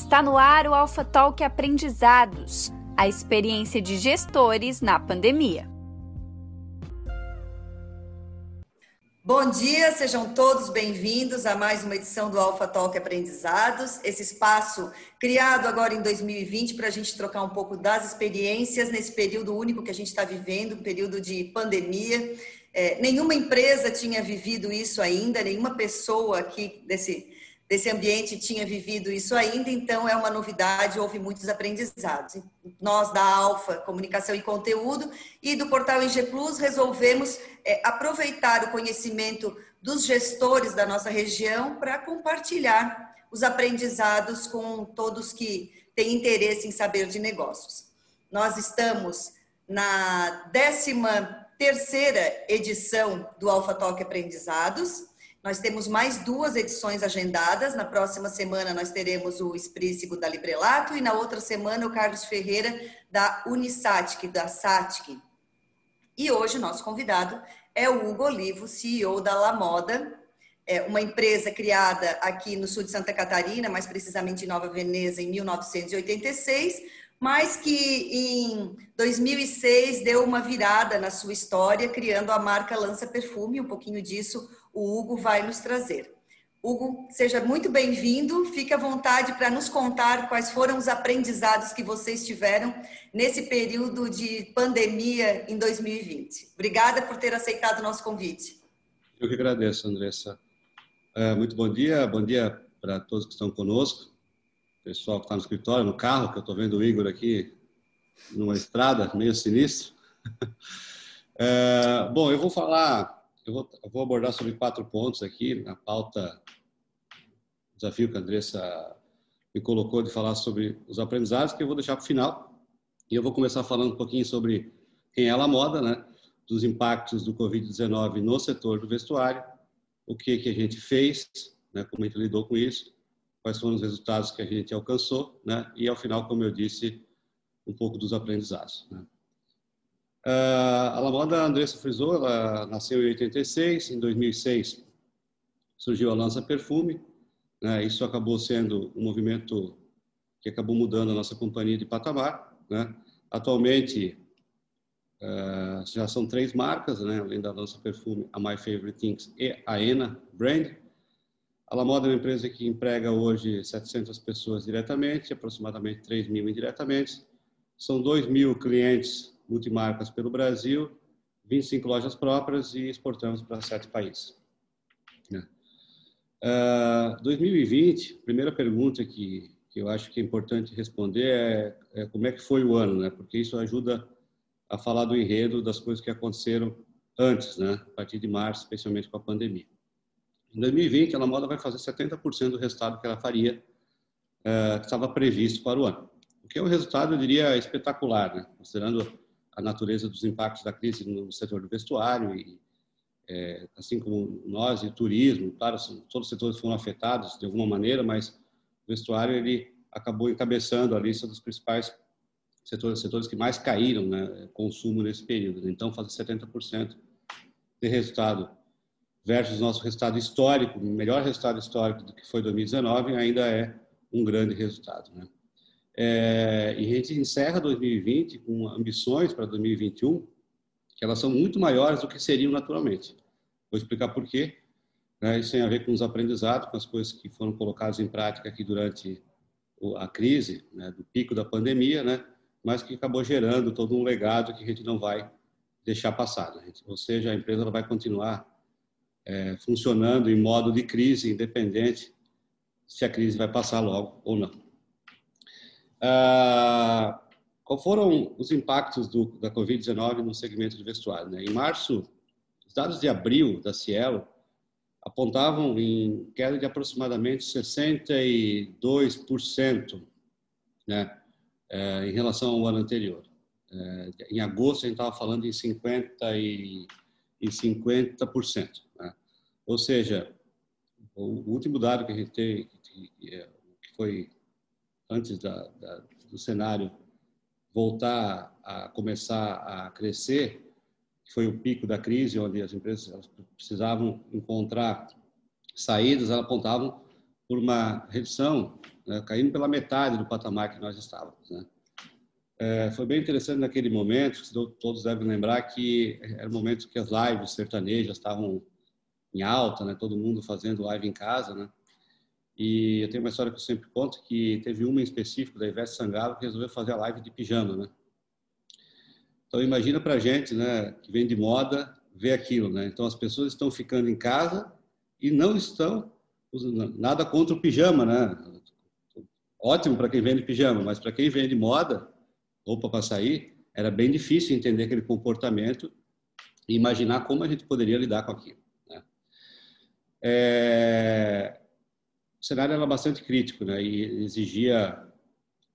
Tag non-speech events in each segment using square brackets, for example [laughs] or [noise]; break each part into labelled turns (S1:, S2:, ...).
S1: Está no ar o Alpha Talk Aprendizados, a experiência de gestores na pandemia.
S2: Bom dia, sejam todos bem-vindos a mais uma edição do Alpha Talk Aprendizados, esse espaço criado agora em 2020 para a gente trocar um pouco das experiências nesse período único que a gente está vivendo, um período de pandemia. É, nenhuma empresa tinha vivido isso ainda, nenhuma pessoa aqui desse desse ambiente tinha vivido isso ainda, então é uma novidade, houve muitos aprendizados. Nós da Alfa Comunicação e Conteúdo e do portal IG Plus resolvemos é, aproveitar o conhecimento dos gestores da nossa região para compartilhar os aprendizados com todos que têm interesse em saber de negócios. Nós estamos na 13 terceira edição do Alfa Talk Aprendizados, nós temos mais duas edições agendadas. Na próxima semana nós teremos o Esprícigo da Librelato e na outra semana o Carlos Ferreira da Unisatic, da SATIC. E hoje o nosso convidado é o Hugo Olivo, CEO da La Moda, é uma empresa criada aqui no sul de Santa Catarina, mais precisamente em Nova Veneza, em 1986, mas que em 2006 deu uma virada na sua história, criando a marca Lança Perfume. Um pouquinho disso o Hugo vai nos trazer. Hugo, seja muito bem-vindo. Fique à vontade para nos contar quais foram os aprendizados que vocês tiveram nesse período de pandemia em 2020. Obrigada por ter aceitado o nosso convite.
S3: Eu que agradeço, Andressa. É, muito bom dia, bom dia para todos que estão conosco, pessoal que está no escritório, no carro, que eu estou vendo o Igor aqui numa estrada meio sinistro. [laughs] É, bom, eu vou falar eu vou, eu vou, abordar sobre quatro pontos aqui na pauta, desafio que a Andressa me colocou de falar sobre os aprendizados, que eu vou deixar para o final. E eu vou começar falando um pouquinho sobre quem é a moda, né? dos impactos do Covid-19 no setor do vestuário, o que, que a gente fez, né? como a gente lidou com isso, quais foram os resultados que a gente alcançou, né? e ao final, como eu disse, um pouco dos aprendizados. Né? Uh, a Lamoda Andressa frisou, ela nasceu em 86, em 2006 surgiu a Lança Perfume, né? isso acabou sendo um movimento que acabou mudando a nossa companhia de patamar. Né? Atualmente, uh, já são três marcas, né? além da Lança Perfume, a My Favorite Things e a Ena Brand. A Lamoda é uma empresa que emprega hoje 700 pessoas diretamente, aproximadamente 3 mil indiretamente. São 2 mil clientes multimarcas pelo Brasil, 25 lojas próprias e exportamos para sete países. Uh, né? 2020, ah, primeira pergunta que, que eu acho que é importante responder é, é, como é que foi o ano, né? Porque isso ajuda a falar do enredo das coisas que aconteceram antes, né? A partir de março, especialmente com a pandemia. Em 2020, a moda vai fazer 70% do resultado que ela faria, uh, que estava previsto para o ano. O que é um resultado, eu diria, espetacular, né? Considerando a natureza dos impactos da crise no setor do vestuário e é, assim como nós e turismo, claro, todos os setores foram afetados de alguma maneira, mas o vestuário ele acabou encabeçando a lista dos principais setores, setores que mais caíram, né, consumo nesse período. Então, fazer 70% de resultado versus nosso resultado histórico, melhor resultado histórico do que foi 2019, ainda é um grande resultado, né? É, e a gente encerra 2020 com ambições para 2021 que elas são muito maiores do que seriam naturalmente. Vou explicar por quê. Né? Isso tem a ver com os aprendizados, com as coisas que foram colocadas em prática aqui durante a crise, né? do pico da pandemia, né? mas que acabou gerando todo um legado que a gente não vai deixar passar. Né? Ou seja, a empresa vai continuar é, funcionando em modo de crise, independente se a crise vai passar logo ou não. Ah, qual foram os impactos do, da Covid-19 no segmento de vestuário? Né? Em março, os dados de abril da Cielo apontavam em queda de aproximadamente 62% né, é, em relação ao ano anterior. É, em agosto, a gente estava falando em 50%. E, em 50% né? Ou seja, o último dado que a gente tem, que, que foi antes da, da, do cenário voltar a começar a crescer, foi o pico da crise, onde as empresas precisavam encontrar saídas, elas apontavam por uma redução né? caindo pela metade do patamar que nós estávamos. Né? É, foi bem interessante naquele momento, todos devem lembrar que era o momento que as lives sertanejas estavam em alta, né? todo mundo fazendo live em casa. Né? E eu tenho uma história que eu sempre conto, que teve uma em específico, da Ivete Sangalo, que resolveu fazer a live de pijama. Né? Então imagina para gente, né, que vem de moda, ver aquilo, né? Então as pessoas estão ficando em casa e não estão usando nada contra o pijama, né? Ótimo para quem vende pijama, mas para quem vende moda, roupa para sair, era bem difícil entender aquele comportamento e imaginar como a gente poderia lidar com aquilo. Né? É... O cenário era bastante crítico né? e exigia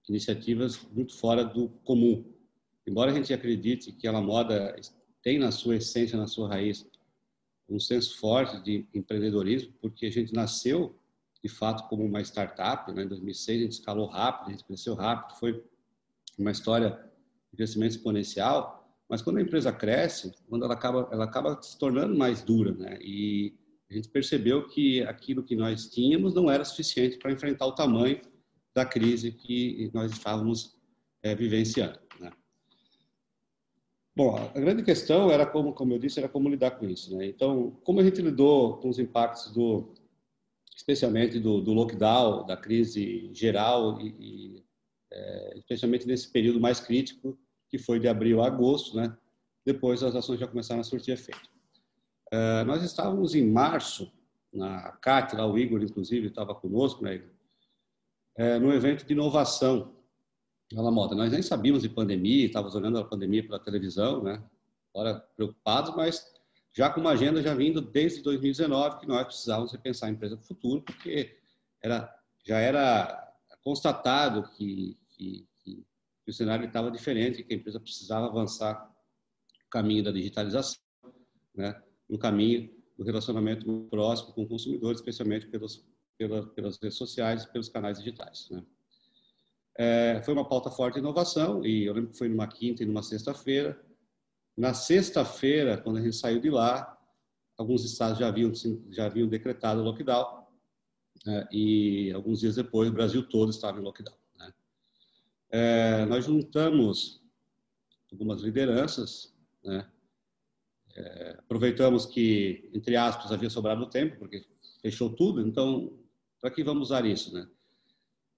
S3: iniciativas muito fora do comum. Embora a gente acredite que a moda tem na sua essência, na sua raiz, um senso forte de empreendedorismo, porque a gente nasceu, de fato, como uma startup. Né? Em 2006 a gente escalou rápido, a gente cresceu rápido, foi uma história de crescimento exponencial. Mas quando a empresa cresce, quando ela acaba, ela acaba se tornando mais dura, né? E a gente percebeu que aquilo que nós tínhamos não era suficiente para enfrentar o tamanho da crise que nós estávamos é, vivenciando. Né? Bom, a grande questão era como, como eu disse, era como lidar com isso. Né? Então, como a gente lidou com os impactos do, especialmente do, do lockdown, da crise geral e, e é, especialmente nesse período mais crítico, que foi de abril a agosto, né? Depois as ações já começaram a surtir efeito. É, nós estávamos em março, na CAT, lá o Igor, inclusive, estava conosco, né, é, no evento de inovação na moda. Nós nem sabíamos de pandemia, estávamos olhando a pandemia pela televisão, né? Agora preocupados, mas já com uma agenda já vindo desde 2019 que nós precisávamos repensar a empresa do futuro, porque era, já era constatado que que, que, o cenário estava diferente, que a empresa precisava avançar no caminho da digitalização, né, no caminho do relacionamento próximo com o consumidor, especialmente pelos, pela, pelas redes sociais e pelos canais digitais. Né. É, foi uma pauta forte de inovação, e eu lembro que foi numa quinta e numa sexta-feira. Na sexta-feira, quando a gente saiu de lá, alguns estados já haviam, já haviam decretado o lockdown, né, e alguns dias depois o Brasil todo estava em lockdown é, nós juntamos algumas lideranças, né? Aproveitamos que, entre aspas, havia sobrado tempo, porque fechou tudo, então, para que vamos usar isso, né?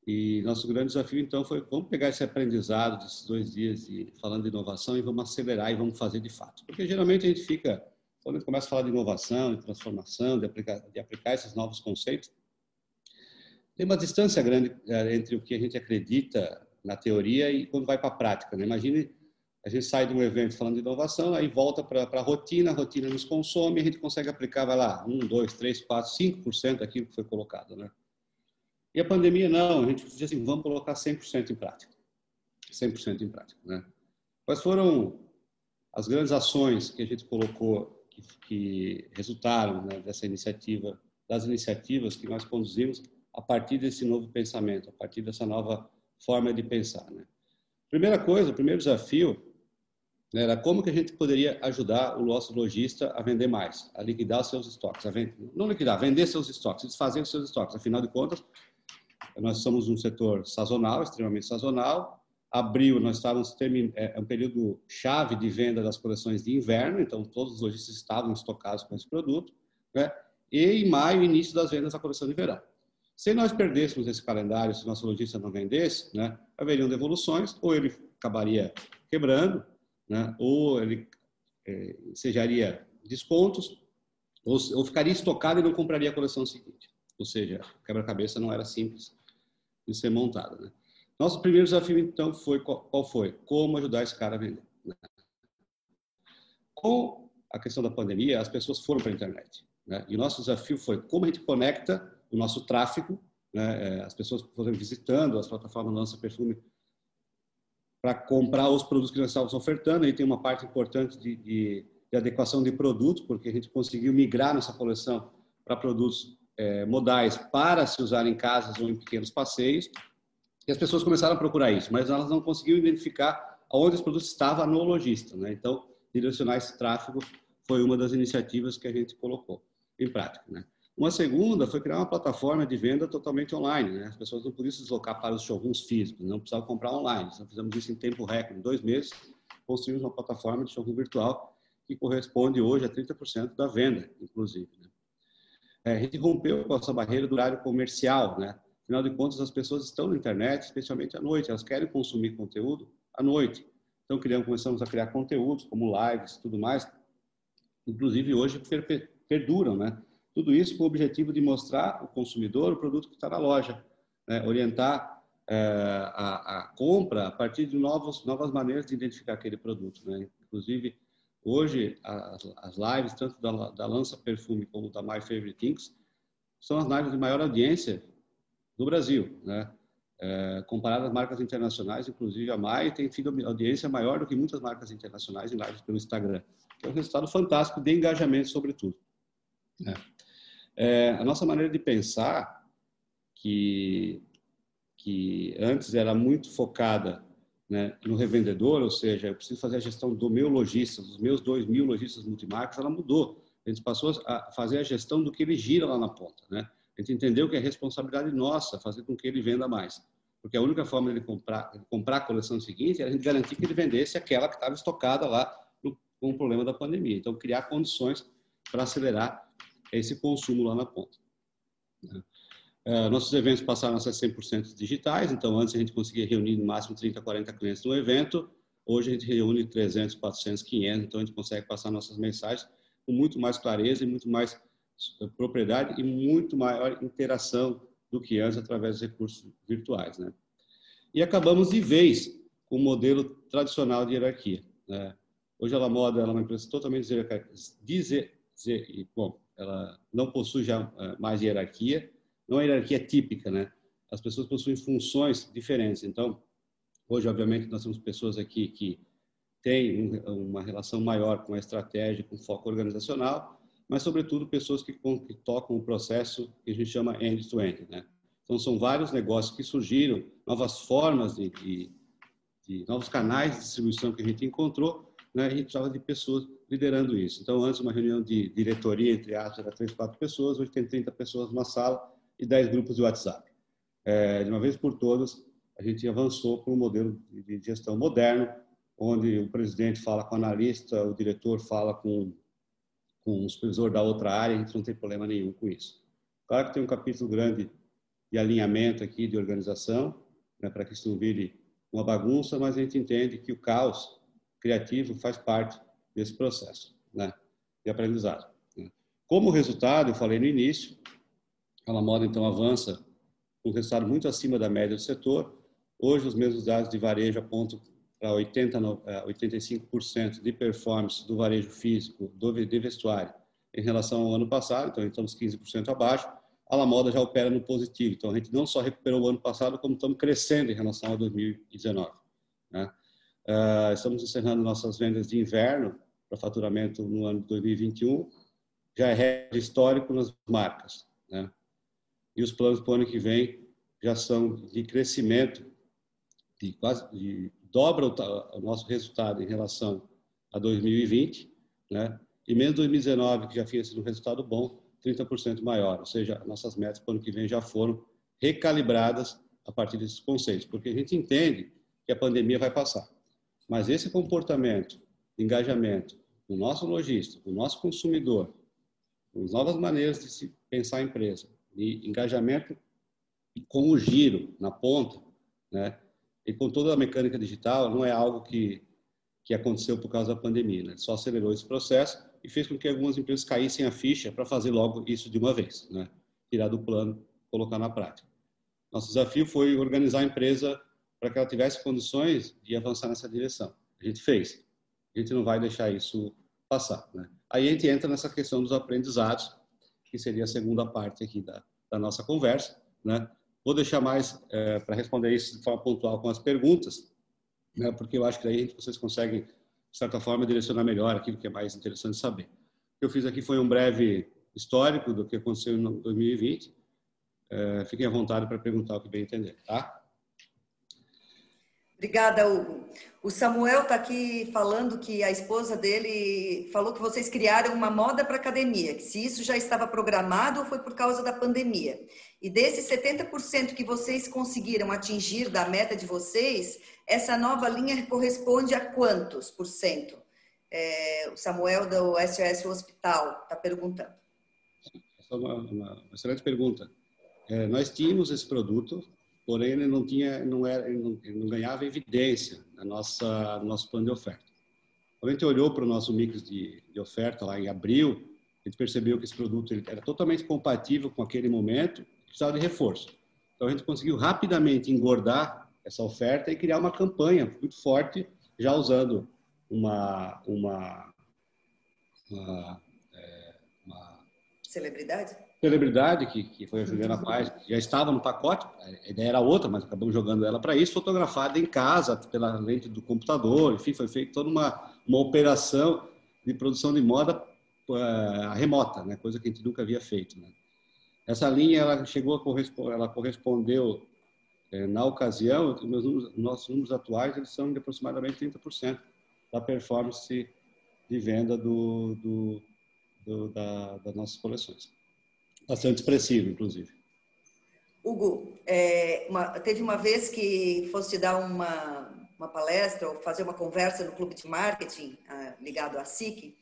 S3: E nosso grande desafio, então, foi vamos pegar esse aprendizado desses dois dias de, falando de inovação e vamos acelerar e vamos fazer de fato. Porque geralmente a gente fica, quando a gente começa a falar de inovação, de transformação, de aplicar, de aplicar esses novos conceitos, tem uma distância grande é, entre o que a gente acredita na teoria e quando vai para a prática. Né? Imagine a gente sai de um evento falando de inovação, aí volta para a rotina, a rotina nos consome, a gente consegue aplicar, vai lá, 1, 2, 3, 4, 5% daquilo que foi colocado. Né? E a pandemia, não, a gente diz assim, vamos colocar 100% em prática. 100% em prática. Né? Quais foram as grandes ações que a gente colocou, que, que resultaram né, dessa iniciativa, das iniciativas que nós conduzimos a partir desse novo pensamento, a partir dessa nova forma de pensar. Né? Primeira coisa, o primeiro desafio né, era como que a gente poderia ajudar o nosso lojista a vender mais, a liquidar os seus estoques, a vender, não liquidar, vender seus estoques, desfazer os seus estoques. Afinal de contas, nós somos um setor sazonal, extremamente sazonal. Abril, nós estávamos termin... é um período chave de venda das coleções de inverno, então todos os lojistas estavam estocados com esse produto. Né? E em maio, início das vendas da coleção de verão. Se nós perdêssemos esse calendário, se nosso lojista não vendesse, né, haveriam devoluções, ou ele acabaria quebrando, né, ou ele é, ensejaria descontos, ou, ou, ficaria estocado e não compraria a coleção seguinte. Ou seja, o quebra-cabeça não era simples de ser montado. Né? Nosso primeiro desafio, então, foi qual, qual foi? Como ajudar esse cara a vender. Né? Com a questão da pandemia, as pessoas foram para a internet. Né? E o nosso desafio foi como a gente conecta o nosso tráfego, né? É, as pessoas foram visitando as plataformas do Perfume para comprar os produtos que nós estávamos ofertando. Aí tem uma parte importante de, de, de adequação de produto, porque a gente conseguiu migrar nossa coleção para produtos é, modais para se usar em casas ou em pequenos passeios. E as pessoas começaram a procurar isso, mas elas não conseguiam identificar onde os produtos estavam no lojista. Né? Então, direcionar esse tráfego foi uma das iniciativas que a gente colocou em prática. Né? Uma segunda foi criar uma plataforma de venda totalmente online. Né? As pessoas não podiam se deslocar para os showrooms físicos, não precisavam comprar online. Então, fizemos isso em tempo recorde, em dois meses, construímos uma plataforma de showroom virtual que corresponde hoje a 30% da venda, inclusive. Né? É, a gente rompeu com essa barreira do horário comercial. Né? Afinal de contas, as pessoas estão na internet, especialmente à noite, elas querem consumir conteúdo à noite. Então, criamos, começamos a criar conteúdos, como lives e tudo mais, inclusive hoje perduram, né? Tudo isso com o objetivo de mostrar ao consumidor o produto que está na loja, né? orientar é, a, a, compra a partir de novos, novas maneiras de identificar aquele produto. Né? Inclusive, hoje, as, as lives, tanto da, da Lança Perfume como da My Favorite Things, são as lives de maior audiência do Brasil. Né? É, comparado às marcas internacionais, inclusive a Mai tem tido audiência maior do que muitas marcas internacionais em lives pelo Instagram, que é um resultado fantástico de engajamento, sobretudo. Né? É, a nossa maneira de pensar, que, que antes era muito focada né, no revendedor, ou seja, eu preciso fazer a gestão do meu lojista, dos meus dois mil lojistas multimarcas, ela mudou. A gente passou a fazer a gestão do que ele gira lá na ponta. Né? A gente entendeu que é responsabilidade nossa fazer com que ele venda mais. Porque a única forma de comprar, comprar a coleção seguinte era a gente garantir que ele vendesse aquela que estava estocada lá no, com o problema da pandemia. Então, criar condições para acelerar esse consumo lá na ponta. Né? Uh, nossos eventos passaram a ser 100% digitais, então antes a gente conseguia reunir no máximo 30, 40 clientes no evento, hoje a gente reúne 300, 400, 500, então a gente consegue passar nossas mensagens com muito mais clareza e muito mais eh, propriedade e muito maior interação do que antes através dos recursos virtuais. Né? E acabamos de vez com o modelo tradicional de hierarquia. Né? Hoje a La Moda é uma empresa totalmente dizer, dizer, bom, ela não possui já eh, mais hierarquia, não é hierarquia típica, né? As pessoas possuem funções diferentes. Então, hoje, obviamente, nós temos pessoas aqui que têm uma relação maior com a estratégia, com foco organizacional, mas, sobretudo, pessoas que, que tocam o processo que a gente chama end-to-end, -end, né? Então, são vários negócios que surgiram, novas formas de, de, de novos canais de distribuição que a gente encontrou, né? Gente precisava de pessoas liderando isso. Então, antes, uma reunião de diretoria, entre aspas, era três, quatro pessoas, hoje tem 30 pessoas numa sala e 10 grupos de WhatsApp. É, de uma vez por todas, a gente avançou para um modelo de gestão moderno, onde o presidente fala com o analista, o diretor fala com, com o supervisor da outra área, a gente não tem problema nenhum com isso. Claro que tem um capítulo grande de alinhamento aqui, de organização, né, para que isso não vire uma bagunça, mas a gente entende que o caos criativo faz parte desse processo né, de aprendizado. Né. Como resultado, eu falei no início, a moda então avança com um resultado muito acima da média do setor. Hoje, os mesmos dados de varejo apontam para 80, 85% de performance do varejo físico do, de vestuário em relação ao ano passado, então estamos 15% abaixo. A La Moda já opera no positivo, então a gente não só recuperou o ano passado, como estamos crescendo em relação a 2019. Né? Uh, estamos encerrando nossas vendas de inverno para faturamento no ano de 2021, já é recorde histórico nas marcas. Né? E os planos para o ano que vem já são de crescimento, de quase de, dobra o, o nosso resultado em relação a 2020, né? e mesmo 2019, que já tinha sido um resultado bom, 30% maior. Ou seja, nossas metas para o ano que vem já foram recalibradas a partir desses conceitos, porque a gente entende que a pandemia vai passar. Mas esse comportamento engajamento do nosso lojista, do nosso consumidor, com novas maneiras de se pensar a empresa, de engajamento com o giro na ponta, né? E com toda a mecânica digital, não é algo que que aconteceu por causa da pandemia, né? Só acelerou esse processo e fez com que algumas empresas caíssem a ficha para fazer logo isso de uma vez, né? Tirar do plano, colocar na prática. Nosso desafio foi organizar a empresa para que ela tivesse condições de avançar nessa direção. A gente fez a gente não vai deixar isso passar. Né? Aí a gente entra nessa questão dos aprendizados, que seria a segunda parte aqui da, da nossa conversa. Né? Vou deixar mais é, para responder isso de forma pontual com as perguntas, né? porque eu acho que aí vocês conseguem, de certa forma, direcionar melhor aquilo que é mais interessante saber. O que eu fiz aqui foi um breve histórico do que aconteceu em 2020. É, fiquem à vontade para perguntar o que bem entender, tá?
S2: Obrigada, Hugo. O Samuel está aqui falando que a esposa dele falou que vocês criaram uma moda para academia, que se isso já estava programado ou foi por causa da pandemia. E desses 70% que vocês conseguiram atingir da meta de vocês, essa nova linha corresponde a quantos por cento? É, o Samuel do SOS Hospital está perguntando.
S3: Essa é uma, uma excelente pergunta. É, nós tínhamos esse produto, porém ele não tinha, não era, não, não ganhava evidência na nossa no nosso plano de oferta. Quando a gente olhou para o nosso mix de, de oferta lá em abril, a gente percebeu que esse produto era totalmente compatível com aquele momento, precisava de reforço. Então a gente conseguiu rapidamente engordar essa oferta e criar uma campanha muito forte, já usando uma uma,
S2: uma, é, uma celebridade
S3: celebridade, que, que foi a Juliana Paz, já estava no pacote, a ideia era outra, mas acabamos jogando ela para isso, fotografada em casa, pela lente do computador, enfim, foi feita toda uma, uma operação de produção de moda uh, remota, né? coisa que a gente nunca havia feito. Né? Essa linha, ela chegou a corresponder, ela correspondeu, eh, na ocasião, números, nossos números atuais, eles são de aproximadamente 30% da performance de venda do, do, do da, das nossas coleções. Bastante expressivo, inclusive.
S2: Hugo, é, uma, teve uma vez que fosse dar uma, uma palestra ou fazer uma conversa no clube de marketing ah, ligado à SIC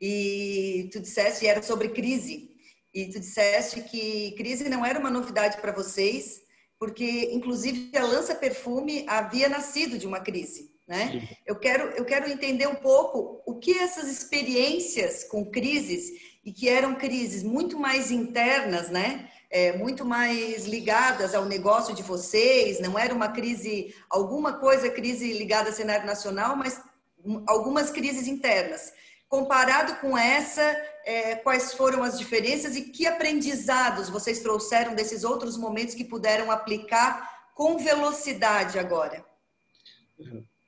S2: e tu disseste, era sobre crise, e tu disseste que crise não era uma novidade para vocês, porque inclusive a Lança Perfume havia nascido de uma crise. Né? Eu quero, eu quero entender um pouco o que essas experiências com crises e que eram crises muito mais internas, né? É, muito mais ligadas ao negócio de vocês, não era uma crise, alguma coisa crise ligada ao cenário nacional, mas algumas crises internas. Comparado com essa, é, quais foram as diferenças e que aprendizados vocês trouxeram desses outros momentos que puderam aplicar com velocidade agora?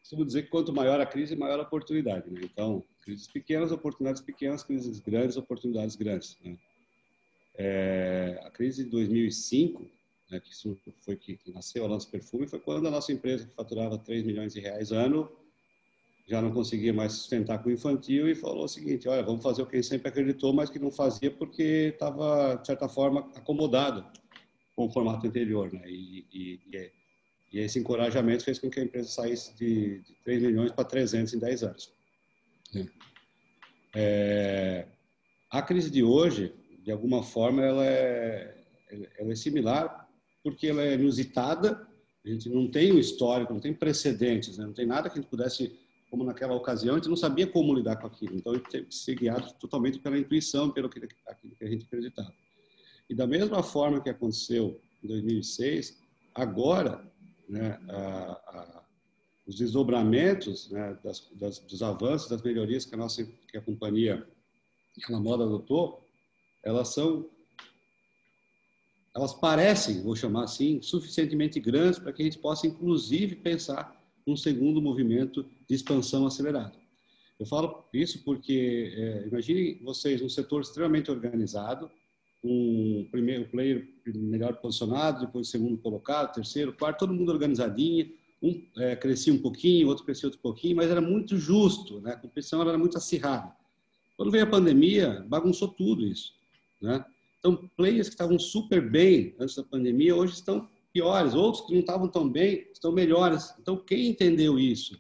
S3: Costumo dizer que quanto maior a crise, maior a oportunidade. Né? Então, Crises pequenas, oportunidades pequenas, crises grandes, oportunidades grandes. Né? É, a crise de 2005, né, que foi que nasceu a nossa perfume, foi quando a nossa empresa, que faturava 3 milhões de reais ano, já não conseguia mais sustentar com o infantil e falou o seguinte, olha, vamos fazer o que a gente sempre acreditou, mas que não fazia porque estava, de certa forma, acomodado com o formato anterior. Né? E, e, e, e, esse encorajamento fez com que a empresa saísse de, de 3 milhões para 300 em 10 anos. É, a crise de hoje, de alguma forma, ela é, ela é similar porque ela é inusitada, a gente não tem um histórico, não tem precedentes, né? não tem nada que a gente pudesse, como naquela ocasião, a gente não sabia como lidar com aquilo. Então, a gente teve que ser guiado totalmente pela intuição, pelo que, aquilo que a gente acreditava. E da mesma forma que aconteceu em 2006, agora, né, a, a os desdobramentos né, das, das, dos avanços, das melhorias que a nossa que a companhia, que a moda adotou, elas são, elas parecem, vou chamar assim, suficientemente grandes para que a gente possa, inclusive, pensar num segundo movimento de expansão acelerado. Eu falo isso porque, é, imagine vocês um setor extremamente organizado, um primeiro player melhor posicionado, depois segundo colocado, terceiro, quarto, todo mundo organizadinho, um é, crescia um pouquinho, outro crescia outro pouquinho, mas era muito justo, né? a competição era muito acirrada. Quando veio a pandemia, bagunçou tudo isso. Né? Então, players que estavam super bem antes da pandemia, hoje estão piores. Outros que não estavam tão bem, estão melhores. Então, quem entendeu isso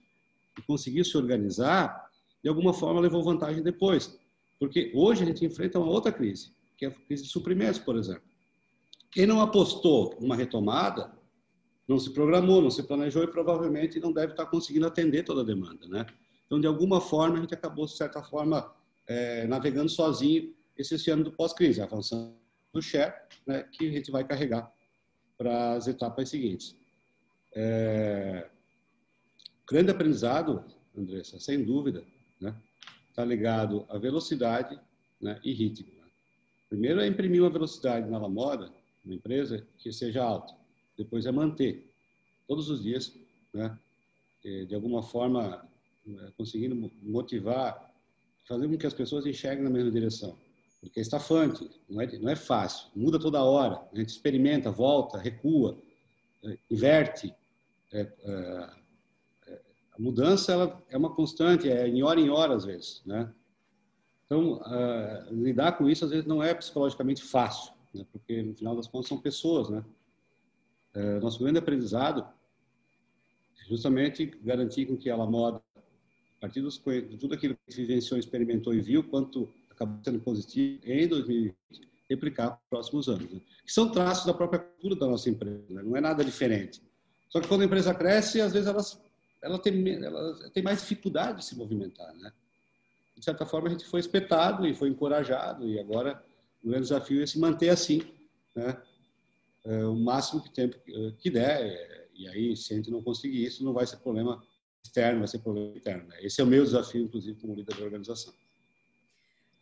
S3: e conseguiu se organizar, de alguma forma levou vantagem depois. Porque hoje a gente enfrenta uma outra crise, que é a crise de suprimentos, por exemplo. Quem não apostou numa retomada, não se programou, não se planejou e provavelmente não deve estar conseguindo atender toda a demanda, né? Então, de alguma forma, a gente acabou, de certa forma, é, navegando sozinho esse ano do pós-crise, avançando do share, né, que a gente vai carregar para as etapas seguintes. É, grande aprendizado, Andressa, sem dúvida, né, está ligado à velocidade né, e ritmo. Né? Primeiro é imprimir uma velocidade na moda, na empresa, que seja alta depois é manter todos os dias, né? de alguma forma é, conseguindo motivar, fazer com que as pessoas enxerguem na mesma direção. Porque é estafante, não é, não é fácil, muda toda hora, a gente experimenta, volta, recua, é, inverte, é, é, a mudança ela é uma constante, é em hora em hora às vezes, né? Então, lidar com isso às vezes não é psicologicamente fácil, né? porque no final das contas são pessoas, né? Uh, nosso grande aprendizado é justamente garantir com que ela moda, a partir dos, de tudo aquilo que vivenciou, experimentou e viu, quanto acabou sendo positivo em 2020, replicar para os próximos anos. Né? Que são traços da própria cultura da nossa empresa, né? não é nada diferente. Só que quando a empresa cresce, às vezes ela, ela, tem, ela tem mais dificuldade de se movimentar, né? de certa forma, a gente foi espetado e foi encorajado, e agora o grande desafio é se manter assim, né? É, o máximo que tempo que der, e aí, se a gente não conseguir isso, não vai ser problema externo, vai ser problema interno. Né? Esse é o meu desafio, inclusive, como líder da organização.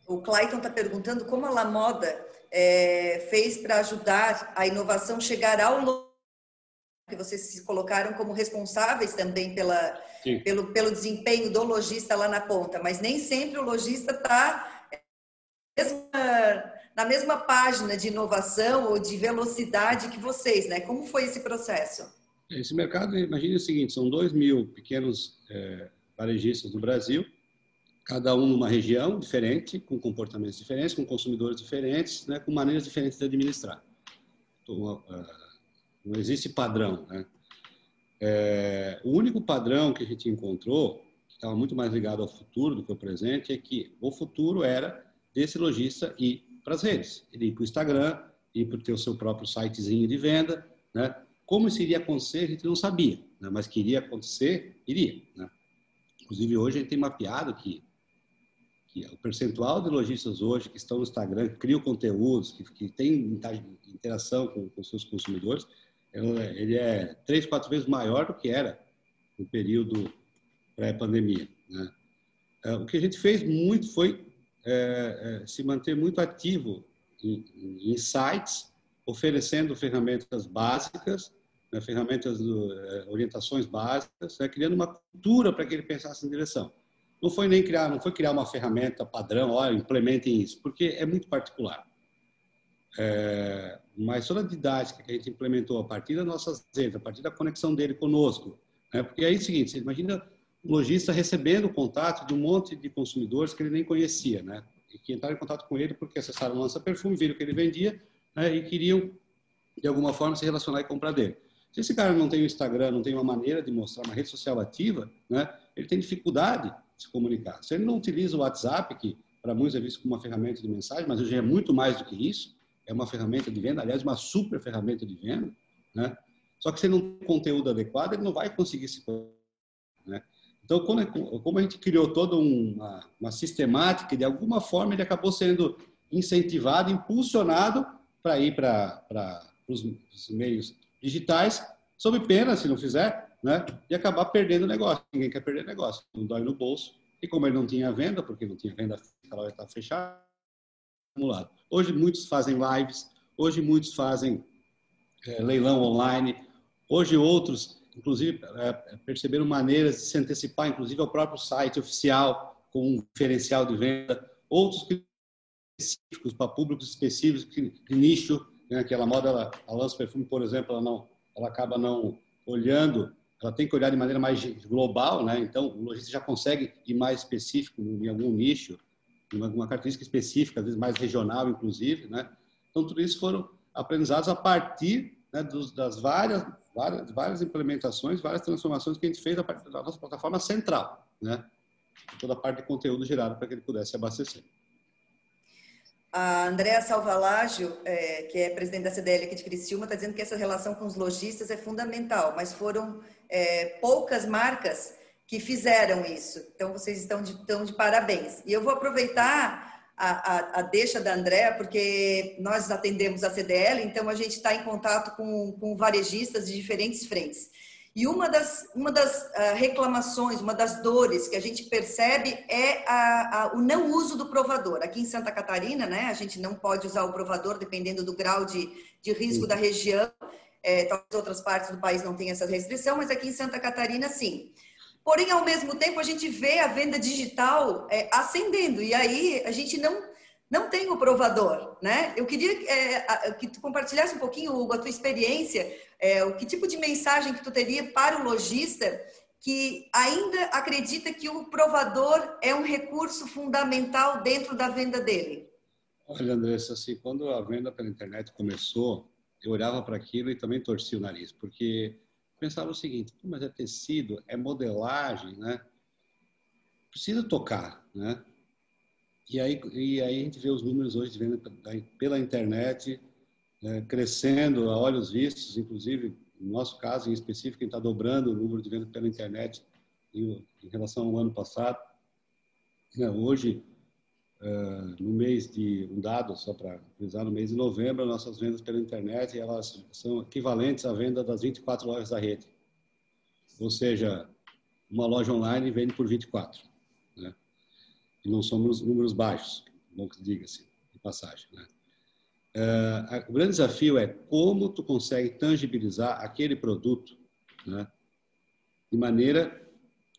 S2: O Clayton está perguntando como a La Moda é, fez para ajudar a inovação chegar ao que vocês se colocaram como responsáveis também pela, pelo, pelo desempenho do lojista lá na ponta, mas nem sempre o lojista está na mesma página de inovação ou de velocidade que vocês, né? Como foi esse processo?
S3: Esse mercado, imagine o seguinte, são 2 mil pequenos é, varejistas no Brasil, cada um numa região diferente, com comportamentos diferentes, com consumidores diferentes, né, com maneiras diferentes de administrar. Então, uh, não existe padrão. Né? É, o único padrão que a gente encontrou, que estava muito mais ligado ao futuro do que ao presente, é que o futuro era desse lojista ir para as redes. Ele ir para o Instagram, ir para ter o seu próprio sitezinho de venda. Né? Como isso iria acontecer, a gente não sabia, né? mas que iria acontecer, iria. Né? Inclusive, hoje a gente tem mapeado que, que o percentual de lojistas hoje que estão no Instagram, que criam conteúdos, que, que têm interação com, com seus consumidores, ele é três, quatro vezes maior do que era no período pré-pandemia. Né? É, o que a gente fez muito foi é, é, se manter muito ativo em, em sites, oferecendo ferramentas básicas, né, ferramentas, do, é, orientações básicas, né, criando uma cultura para que ele pensasse em direção. Não foi nem criar, não foi criar uma ferramenta padrão, olha, implementem isso, porque é muito particular. É, mas toda a didática que a gente implementou a partir das nossas redes, a partir da conexão dele conosco, né? porque aí é o seguinte, você imagina lojista recebendo contato de um monte de consumidores que ele nem conhecia, né? E que entraram em contato com ele porque acessaram o Lança Perfume, viram que ele vendia né? e queriam, de alguma forma, se relacionar e comprar dele. Se esse cara não tem o Instagram, não tem uma maneira de mostrar uma rede social ativa, né? Ele tem dificuldade de se comunicar. Se ele não utiliza o WhatsApp, que para muitos é visto como uma ferramenta de mensagem, mas hoje é muito mais do que isso, é uma ferramenta de venda, aliás, uma super ferramenta de venda, né? Só que se ele não tem conteúdo adequado, ele não vai conseguir se né? Então, como, como a gente criou toda uma, uma sistemática, de alguma forma ele acabou sendo incentivado, impulsionado para ir para os meios digitais, sob pena, se não fizer, né, de acabar perdendo o negócio. Ninguém quer perder negócio, não dói no bolso. E como ele não tinha venda, porque não tinha venda, ela está fechada, acumulado. Hoje muitos fazem lives, hoje muitos fazem é, leilão online, hoje outros, inclusive, é, perceberam maneiras de se antecipar, inclusive ao próprio site oficial com um diferencial de venda, outros específicos para públicos específicos, que, nicho, né, aquela moda, ela, a lança perfume, por exemplo, ela não, ela acaba não olhando, ela tem que olhar de maneira mais global, né? Então, o lojista já consegue ir mais específico em algum nicho uma, uma característica específica, às vezes mais regional, inclusive, né? Então, tudo isso foram aprendizados a partir né, dos, das várias, várias, várias implementações, várias transformações que a gente fez a partir da nossa plataforma central, né? Toda a parte de conteúdo gerado para que ele pudesse abastecer.
S2: A Andrea Salvalágio, é, que é presidente da CDL aqui de Criciúma, está dizendo que essa relação com os lojistas é fundamental, mas foram é, poucas marcas que fizeram isso. Então, vocês estão de, estão de parabéns. E eu vou aproveitar a, a, a deixa da André, porque nós atendemos a CDL, então a gente está em contato com, com varejistas de diferentes frentes. E uma das, uma das uh, reclamações, uma das dores que a gente percebe é a, a, o não uso do provador. Aqui em Santa Catarina, né, a gente não pode usar o provador dependendo do grau de, de risco da região. É, talvez outras partes do país não tenham essa restrição, mas aqui em Santa Catarina, sim. Porém, ao mesmo tempo, a gente vê a venda digital é, ascendendo e aí a gente não não tem o provador, né? Eu queria é, que tu compartilhasse um pouquinho, Hugo, a tua experiência, é, o que tipo de mensagem que tu teria para o lojista que ainda acredita que o provador é um recurso fundamental dentro da venda dele?
S3: Olha, Andressa, assim, quando a venda pela internet começou, eu olhava para aquilo e também torcia o nariz, porque pensava o seguinte, mas é tecido, é modelagem, né? Precisa tocar, né? E aí, e aí a gente vê os números hoje de venda pela internet é, crescendo a olhos vistos, inclusive, no nosso caso em específico, a gente está dobrando o número de vendas pela internet em, em relação ao ano passado. É, hoje, no mês de um dado só para usar no mês de novembro nossas vendas pela internet elas são equivalentes à venda das 24 lojas da rede ou seja uma loja online vende por 24 né? e não somos números baixos bom que diga-se de passagem né? uh, o grande desafio é como tu consegue tangibilizar aquele produto né? de maneira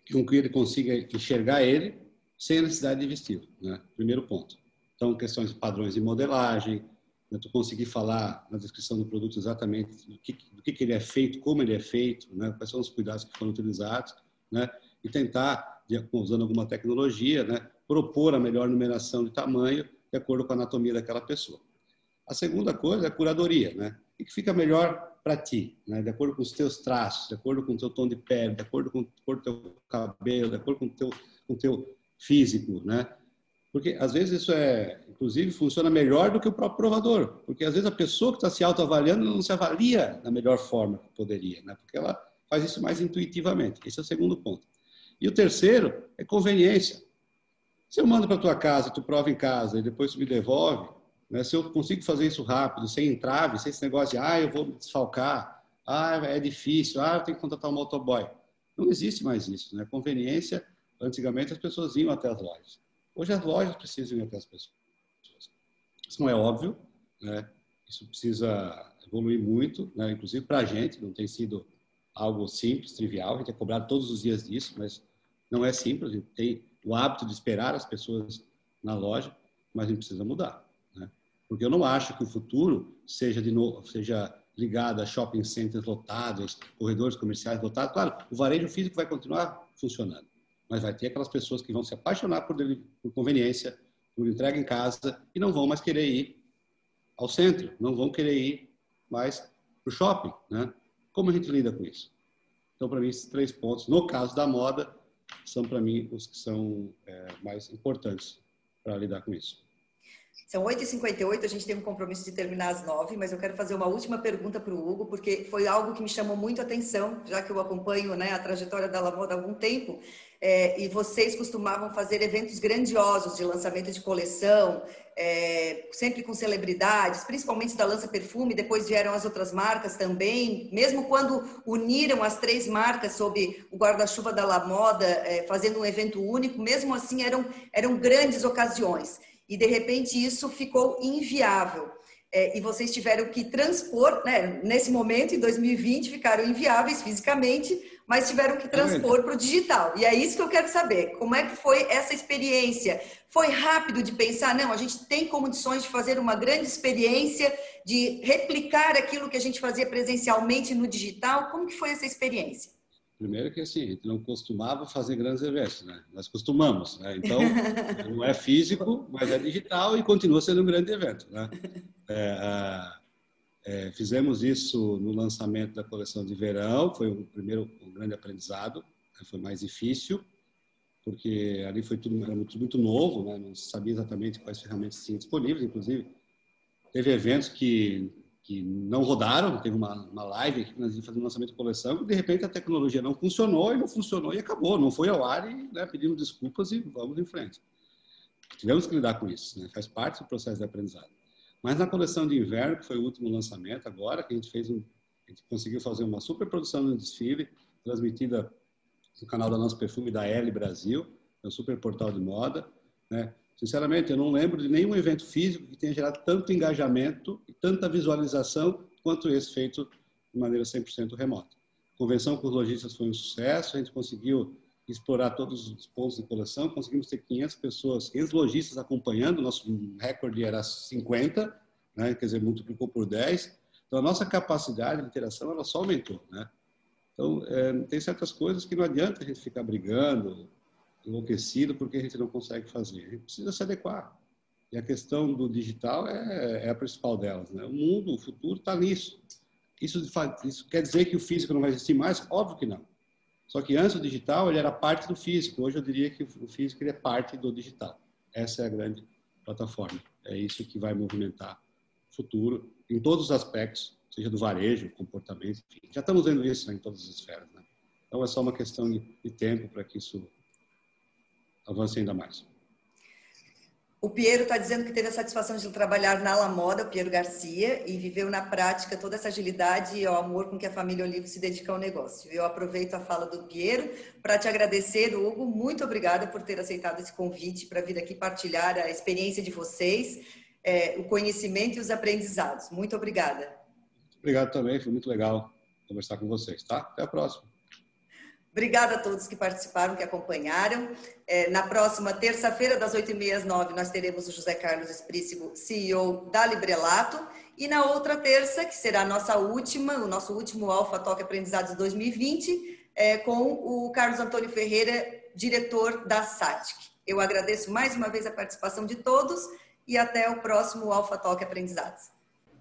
S3: que ele consiga enxergar ele sem a necessidade de vestir, né? Primeiro ponto. Então, questões de padrões de modelagem, né? tu conseguir falar na descrição do produto exatamente do que, do que, ele é feito, como ele é feito, né? quais são os cuidados que foram utilizados, né? E tentar, usando alguma tecnologia, né? Propor a melhor numeração de tamanho de acordo com a anatomia daquela pessoa. A segunda coisa é a curadoria, né? O que fica melhor para ti, né? de acordo com os teus traços, de acordo com o teu tom de pele, de acordo com, o teu cabelo, de acordo com o teu, com teu físico, né? Porque às vezes isso é, inclusive, funciona melhor do que o próprio provador, porque às vezes a pessoa que está se autoavaliando não se avalia da melhor forma que poderia, né? Porque ela faz isso mais intuitivamente. Esse é o segundo ponto. E o terceiro é conveniência. Se eu mando para tua casa, tu prova em casa e depois tu me devolve, né? Se eu consigo fazer isso rápido, sem entrave, sem esse negócio de, ah, eu vou me desfalcar, ah, é difícil, ah, eu tenho que contratar um motoboy. Não existe mais isso, né? Conveniência Antigamente as pessoas iam até as lojas. Hoje as lojas precisam ir até as pessoas. Isso não é óbvio, né? Isso precisa evoluir muito, né? inclusive para a gente, não tem sido algo simples, trivial, a gente é cobrado todos os dias disso, mas não é simples, a gente tem o hábito de esperar as pessoas na loja, mas a gente precisa mudar, né? Porque eu não acho que o futuro seja de novo, seja ligado a shopping centers lotados, corredores comerciais lotados. Claro, o varejo físico vai continuar funcionando, mas vai ter aquelas pessoas que vão se apaixonar por, por conveniência, por entrega em casa e não vão mais querer ir ao centro, não vão querer ir mais para o shopping, né? Como a gente lida com isso? Então, para mim, esses três pontos, no caso da moda, são para mim os que são é, mais importantes para lidar com isso.
S2: São 8h58, a gente tem um compromisso de terminar às 9 mas eu quero fazer uma última pergunta para o Hugo, porque foi algo que me chamou muito a atenção, já que eu acompanho né, a trajetória da Lamoda há algum tempo, é, e vocês costumavam fazer eventos grandiosos de lançamento de coleção, é, sempre com celebridades, principalmente da Lança Perfume, depois vieram as outras marcas também, mesmo quando uniram as três marcas sob o guarda-chuva da La Moda, é, fazendo um evento único, mesmo assim eram, eram grandes ocasiões e de repente isso ficou inviável. É, e vocês tiveram que transpor, né, nesse momento, em 2020, ficaram inviáveis fisicamente, mas tiveram que transpor para o digital. E é isso que eu quero saber. Como é que foi essa experiência? Foi rápido de pensar, não, a gente tem condições de fazer uma grande experiência, de replicar aquilo que a gente fazia presencialmente no digital? Como que foi essa experiência?
S3: Primeiro que assim, a gente não costumava fazer grandes eventos, né? Nós costumamos, né? Então, [laughs] não é físico, mas é digital e continua sendo um grande evento, né? É, é, fizemos isso no lançamento da coleção de verão, foi o primeiro um grande aprendizado, né? foi mais difícil, porque ali foi tudo era muito, muito novo, né? Não sabia exatamente quais ferramentas tinham disponíveis, inclusive teve eventos que que não rodaram, teve uma, uma live que nós íamos fazer um lançamento de coleção e de repente a tecnologia não funcionou e não funcionou e acabou, não foi ao ar e né, pedimos desculpas e vamos em frente. Tivemos que lidar com isso, né? faz parte do processo de aprendizado. Mas na coleção de inverno, que foi o último lançamento agora, que a gente fez um, a gente conseguiu fazer uma super produção no desfile, transmitida no canal da Nosso Perfume da L Brasil, é um super portal de moda, né? Sinceramente, eu não lembro de nenhum evento físico que tenha gerado tanto engajamento e tanta visualização quanto esse feito de maneira 100% remota. A convenção com os lojistas foi um sucesso, a gente conseguiu explorar todos os pontos de coleção, conseguimos ter 500 pessoas, ex-lojistas acompanhando, nosso recorde era 50, né? quer dizer, multiplicou por 10. Então, a nossa capacidade de interação ela só aumentou. Né? Então, é, tem certas coisas que não adianta a gente ficar brigando, enlouquecido, porque a gente não consegue fazer. A gente precisa se adequar. E a questão do digital é, é a principal delas. Né? O mundo, o futuro está nisso. Isso, isso quer dizer que o físico não vai existir mais? Óbvio que não. Só que antes o digital ele era parte do físico. Hoje eu diria que o físico ele é parte do digital. Essa é a grande plataforma. É isso que vai movimentar o futuro em todos os aspectos, seja do varejo, comportamento, enfim. Já estamos vendo isso em todas as esferas. Né? Então é só uma questão de, de tempo para que isso avance ainda mais.
S2: O Piero está dizendo que teve a satisfação de trabalhar na La Moda, o Piero Garcia, e viveu na prática toda essa agilidade e o amor com que a família Olivo se dedica ao negócio. Eu aproveito a fala do Piero para te agradecer, Hugo. Muito obrigada por ter aceitado esse convite para vir aqui partilhar a experiência de vocês, é, o conhecimento e os aprendizados. Muito obrigada.
S3: Obrigado também, foi muito legal conversar com vocês, tá? Até a próxima.
S2: Obrigada a todos que participaram, que acompanharam. É, na próxima terça-feira, das 8h30 às 9 nós teremos o José Carlos Esprícigo, CEO da Librelato. E na outra terça, que será a nossa última, o nosso último Alpha Talk Aprendizados 2020, é, com o Carlos Antônio Ferreira, diretor da SATIC. Eu agradeço mais uma vez a participação de todos e até o próximo Alpha Talk Aprendizados.